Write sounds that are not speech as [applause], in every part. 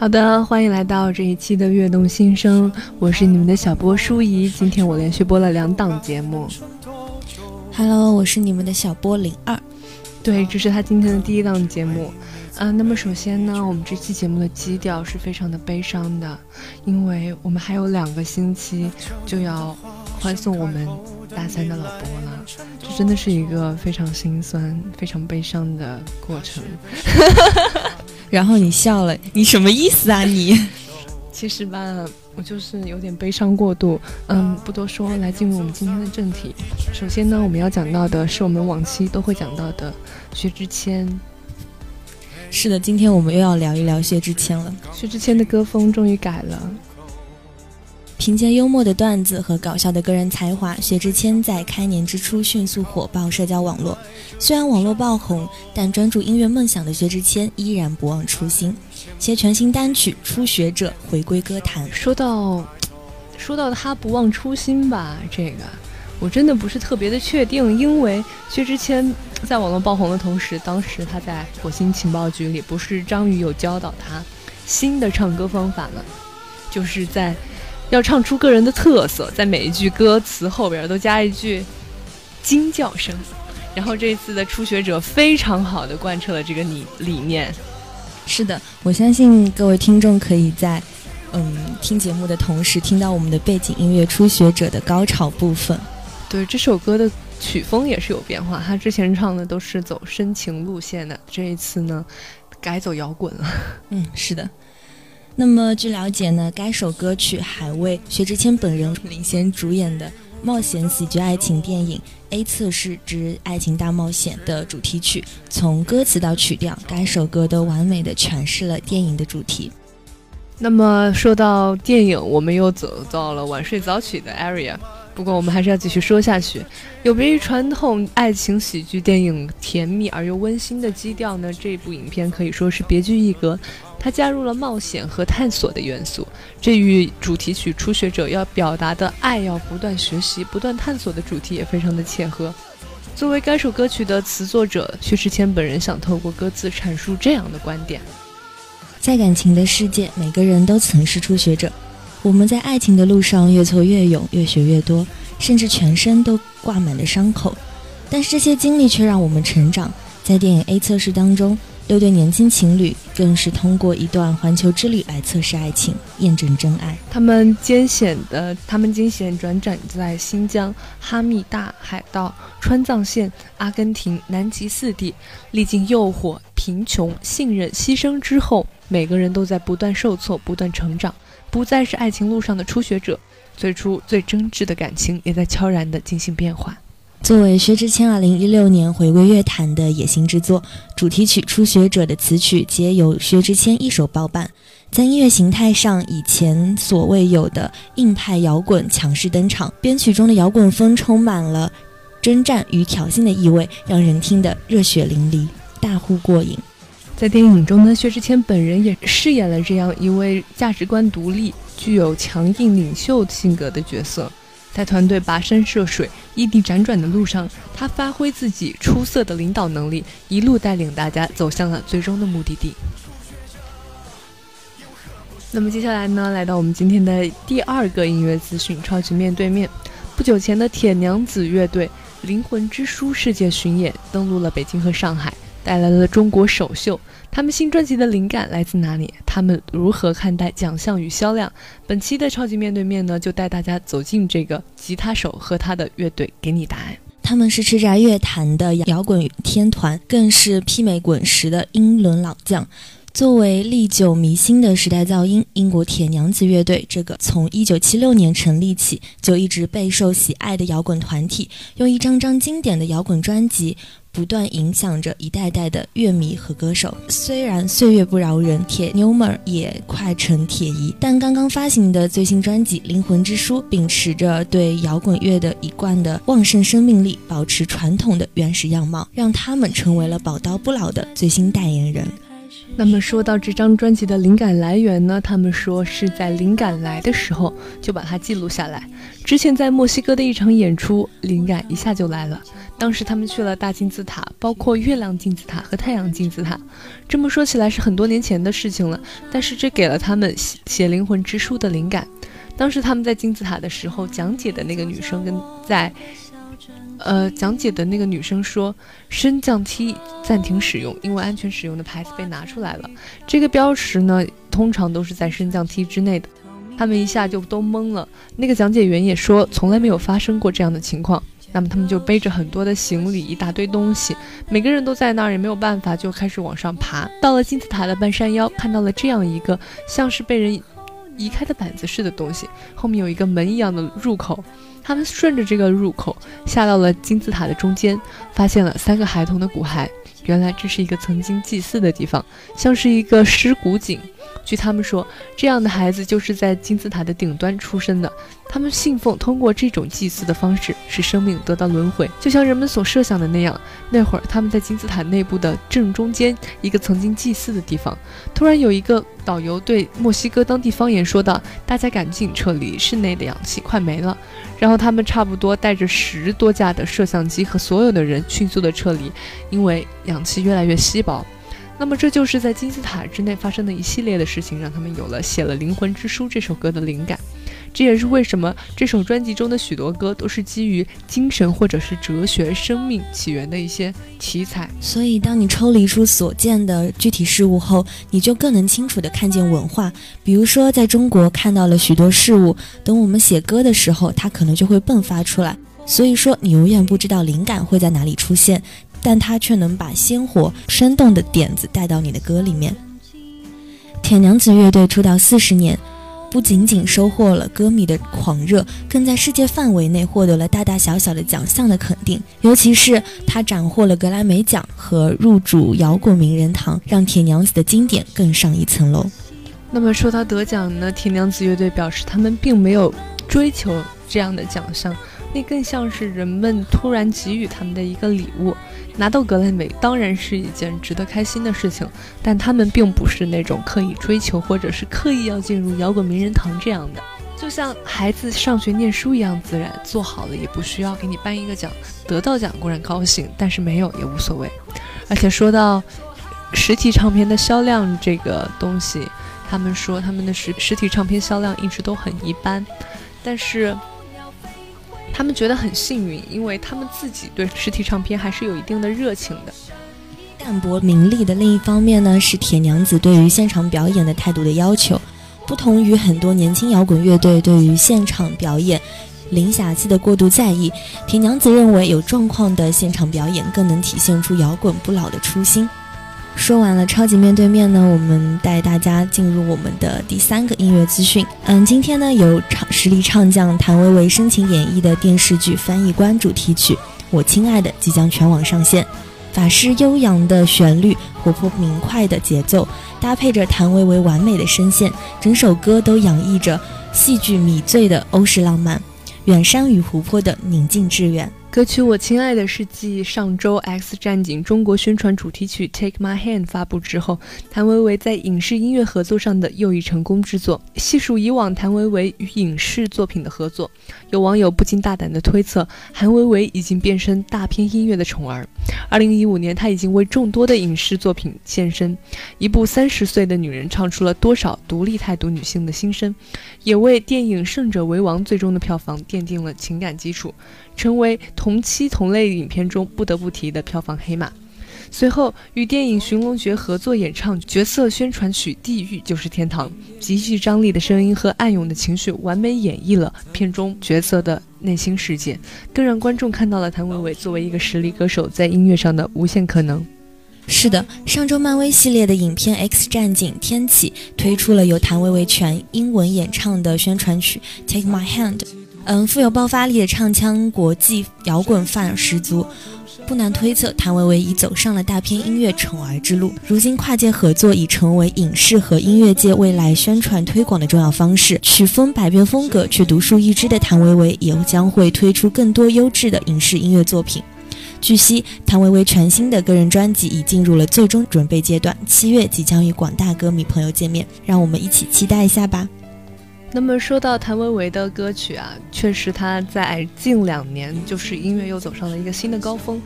好的，欢迎来到这一期的悦动心声，我是你们的小波舒怡。今天我连续播了两档节目。Hello，我是你们的小波零二。对，这是他今天的第一档节目。嗯，那么首先呢，我们这期节目的基调是非常的悲伤的，因为我们还有两个星期就要欢送我们大三的老波了，这真的是一个非常心酸、非常悲伤的过程。[laughs] 然后你笑了，你什么意思啊？你 [laughs] 其实吧，我就是有点悲伤过度。嗯，不多说，来进入我们今天的正题。首先呢，我们要讲到的是我们往期都会讲到的薛之谦。是的，今天我们又要聊一聊薛之谦了。薛之谦的歌风终于改了。凭借幽默的段子和搞笑的个人才华，薛之谦在开年之初迅速火爆社交网络。虽然网络爆红，但专注音乐梦想的薛之谦依然不忘初心，携全新单曲《初学者》回归歌坛。说到，说到他不忘初心吧，这个我真的不是特别的确定，因为薛之谦在网络爆红的同时，当时他在火星情报局里，不是张宇有教导他新的唱歌方法吗？就是在。要唱出个人的特色，在每一句歌词后边都加一句惊叫声，然后这次的初学者非常好的贯彻了这个理理念。是的，我相信各位听众可以在嗯听节目的同时听到我们的背景音乐《初学者》的高潮部分。对这首歌的曲风也是有变化，他之前唱的都是走深情路线的，这一次呢改走摇滚了。嗯，是的。那么据了解呢，该首歌曲还为薛之谦本人领衔主演的冒险喜剧爱情电影《A 测试之爱情大冒险》的主题曲。从歌词到曲调，该首歌都完美的诠释了电影的主题。那么说到电影，我们又走到了晚睡早起的 area。不过我们还是要继续说下去。有别于传统爱情喜剧电影甜蜜而又温馨的基调呢，这部影片可以说是别具一格。它加入了冒险和探索的元素，这与主题曲《初学者》要表达的爱要不断学习、不断探索的主题也非常的切合。作为该首歌曲的词作者，薛之谦本人想透过歌词阐述这样的观点：在感情的世界，每个人都曾是初学者。我们在爱情的路上越挫越勇，越学越多，甚至全身都挂满了伤口。但是这些经历却让我们成长。在电影 A 测试当中。六对年轻情侣更是通过一段环球之旅来测试爱情，验证真爱。他们艰险的，他们惊险转转在新疆、哈密大海道、川藏线、阿根廷、南极四地，历经诱惑、贫穷、信任、牺牲之后，每个人都在不断受挫、不断成长，不再是爱情路上的初学者。最初最真挚的感情，也在悄然地进行变化。作为薛之谦2016年回归乐坛的野心之作，主题曲《初学者》的词曲皆由薛之谦一手包办，在音乐形态上以前所未有的硬派摇滚强势登场，编曲中的摇滚风充满了征战与挑衅的意味，让人听得热血淋漓，大呼过瘾。在电影中呢，薛之谦本人也饰演了这样一位价值观独立、具有强硬领袖性格的角色。在团队跋山涉水、异地辗转的路上，他发挥自己出色的领导能力，一路带领大家走向了最终的目的地。那么接下来呢，来到我们今天的第二个音乐资讯——超级面对面。不久前的铁娘子乐队《灵魂之书》世界巡演登陆了北京和上海，带来了中国首秀。他们新专辑的灵感来自哪里？他们如何看待奖项与销量？本期的超级面对面呢，就带大家走进这个吉他手和他的乐队，给你答案。他们是叱咤乐坛的摇滚天团，更是媲美滚石的英伦老将。作为历久弥新的时代噪音，英国铁娘子乐队这个从1976年成立起就一直备受喜爱的摇滚团体，用一张张经典的摇滚专辑。不断影响着一代代的乐迷和歌手。虽然岁月不饶人，铁妞们也快成铁姨，但刚刚发行的最新专辑《灵魂之书》秉持着对摇滚乐的一贯的旺盛生命力，保持传统的原始样貌，让他们成为了宝刀不老的最新代言人。那么说到这张专辑的灵感来源呢？他们说是在灵感来的时候就把它记录下来。之前在墨西哥的一场演出，灵感一下就来了。当时他们去了大金字塔，包括月亮金字塔和太阳金字塔。这么说起来是很多年前的事情了，但是这给了他们写写灵魂之书的灵感。当时他们在金字塔的时候，讲解的那个女生跟在。呃，讲解的那个女生说，升降梯暂停使用，因为安全使用的牌子被拿出来了。这个标识呢，通常都是在升降梯之内的。他们一下就都懵了。那个讲解员也说，从来没有发生过这样的情况。那么他们就背着很多的行李，一大堆东西，每个人都在那儿，也没有办法，就开始往上爬。到了金字塔的半山腰，看到了这样一个像是被人移开的板子似的东西，后面有一个门一样的入口。他们顺着这个入口下到了金字塔的中间，发现了三个孩童的骨骸。原来这是一个曾经祭祀的地方，像是一个尸骨井。据他们说，这样的孩子就是在金字塔的顶端出生的。他们信奉通过这种祭祀的方式，使生命得到轮回，就像人们所设想的那样。那会儿，他们在金字塔内部的正中间一个曾经祭祀的地方，突然有一个导游对墨西哥当地方言说道：“大家赶紧撤离，室内的氧气快没了。”然后他们差不多带着十多架的摄像机和所有的人迅速的撤离，因为氧气越来越稀薄。那么这就是在金字塔之内发生的一系列的事情，让他们有了写了《灵魂之书》这首歌的灵感。这也是为什么这首专辑中的许多歌都是基于精神或者是哲学、生命起源的一些题材。所以，当你抽离出所见的具体事物后，你就更能清楚地看见文化。比如说，在中国看到了许多事物，等我们写歌的时候，它可能就会迸发出来。所以说，你永远不知道灵感会在哪里出现，但它却能把鲜活、生动的点子带到你的歌里面。铁娘子乐队出道四十年。不仅仅收获了歌迷的狂热，更在世界范围内获得了大大小小的奖项的肯定。尤其是他斩获了格莱美奖和入主摇滚名人堂，让铁娘子的经典更上一层楼。那么说到得奖呢，铁娘子乐队表示他们并没有追求这样的奖项，那更像是人们突然给予他们的一个礼物。拿到格莱美当然是一件值得开心的事情，但他们并不是那种刻意追求或者是刻意要进入摇滚名人堂这样的，就像孩子上学念书一样自然，做好了也不需要给你颁一个奖，得到奖固然高兴，但是没有也无所谓。而且说到实体唱片的销量这个东西，他们说他们的实实体唱片销量一直都很一般，但是。他们觉得很幸运，因为他们自己对实体唱片还是有一定的热情的。淡泊名利的另一方面呢，是铁娘子对于现场表演的态度的要求。不同于很多年轻摇滚乐队对于现场表演零瑕疵的过度在意，铁娘子认为有状况的现场表演更能体现出摇滚不老的初心。说完了超级面对面呢，我们带大家进入我们的第三个音乐资讯。嗯，今天呢，由唱实力唱将谭维维深情演绎的电视剧翻译官主题曲《我亲爱的》即将全网上线。法师悠扬的旋律，活泼明快的节奏，搭配着谭维维完美的声线，整首歌都洋溢着戏剧迷醉的欧式浪漫，远山与湖泊的宁静致远。歌曲《我亲爱的》是继上周《X 战警》中国宣传主题曲《Take My Hand》发布之后，谭维维在影视音乐合作上的又一成功之作。细数以往谭维维与影视作品的合作，有网友不禁大胆的推测，谭维维已经变身大片音乐的宠儿。二零一五年，他已经为众多的影视作品献身，一部三十岁的女人唱出了多少独立态度女性的心声，也为电影《胜者为王》最终的票房奠定了情感基础。成为同期同类影片中不得不提的票房黑马。随后与电影《寻龙诀》合作演唱角色宣传曲《地狱就是天堂》，极具张力的声音和暗涌的情绪完美演绎了片中角色的内心世界，更让观众看到了谭维维作为一个实力歌手在音乐上的无限可能。是的，上周漫威系列的影片《X 战警：天启》推出了由谭维维全英文演唱的宣传曲《Take My Hand》。嗯，富有爆发力的唱腔，国际摇滚范儿十足，不难推测，谭维维已走上了大片音乐宠儿之路。如今跨界合作已成为影视和音乐界未来宣传推广的重要方式。曲风百变，风格却独树一帜的谭维维，也将会推出更多优质的影视音乐作品。据悉，谭维维全新的个人专辑已进入了最终准备阶段，七月即将与广大歌迷朋友见面，让我们一起期待一下吧。那么说到谭维维的歌曲啊，确实他在近两年就是音乐又走上了一个新的高峰。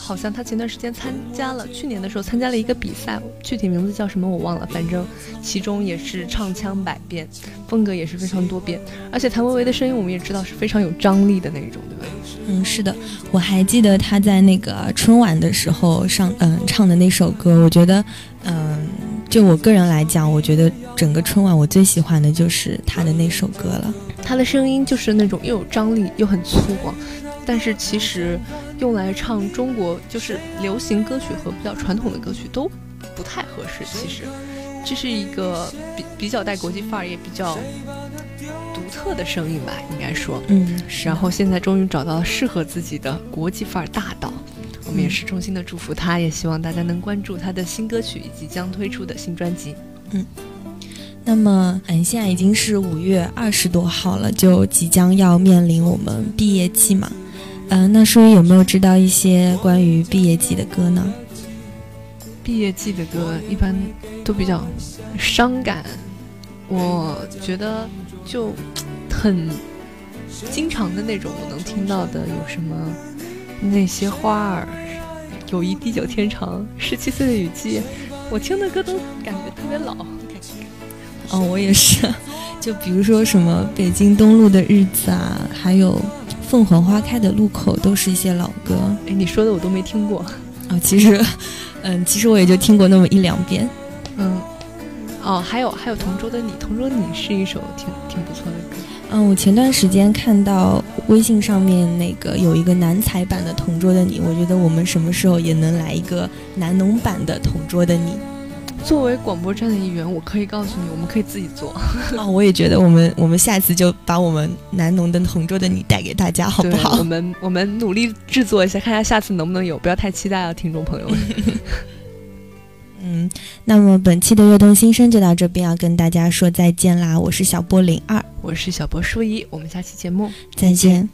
好像他前段时间参加了，去年的时候参加了一个比赛，具体名字叫什么我忘了，反正其中也是唱腔百变，风格也是非常多变。而且谭维维的声音我们也知道是非常有张力的那种，对吧？嗯，是的，我还记得他在那个春晚的时候上嗯唱的那首歌，我觉得嗯，就我个人来讲，我觉得整个春晚我最喜欢的就是他的那首歌了。他的声音就是那种又有张力又很粗犷。但是其实用来唱中国就是流行歌曲和比较传统的歌曲都不太合适。其实这是一个比比较带国际范儿也比较独特的声音吧，应该说。嗯。然后现在终于找到了适合自己的国际范儿大道，我们也是衷心的祝福他，也希望大家能关注他的新歌曲以及将推出的新专辑。嗯。那么，嗯，现在已经是五月二十多号了，就即将要面临我们毕业季嘛。嗯，那舒怡有没有知道一些关于毕业季的歌呢？毕业季的歌一般都比较伤感，我觉得就很经常的那种，我能听到的有什么？那些花儿，友谊地久天长，十七岁的雨季，我听的歌都感觉特别老。哦，我也是，就比如说什么北京东路的日子啊，还有。凤凰花开的路口都是一些老歌，哎，你说的我都没听过啊。其实，嗯，其实我也就听过那么一两遍。嗯，哦，还有还有《同桌的你》，《同桌的你》是一首挺挺不错的歌。嗯，我前段时间看到微信上面那个有一个男才版的《同桌的你》，我觉得我们什么时候也能来一个男农版的《同桌的你》。作为广播站的一员，我可以告诉你，我们可以自己做。啊，[laughs] 我也觉得，我们我们下次就把我们南农的同桌的你带给大家，好不好？我们我们努力制作一下，看一下下次能不能有，不要太期待啊，听众朋友们。[laughs] 嗯，那么本期的悦动新生就到这边，要跟大家说再见啦！我是小波零二，我是小波舒一，我们下期节目再见。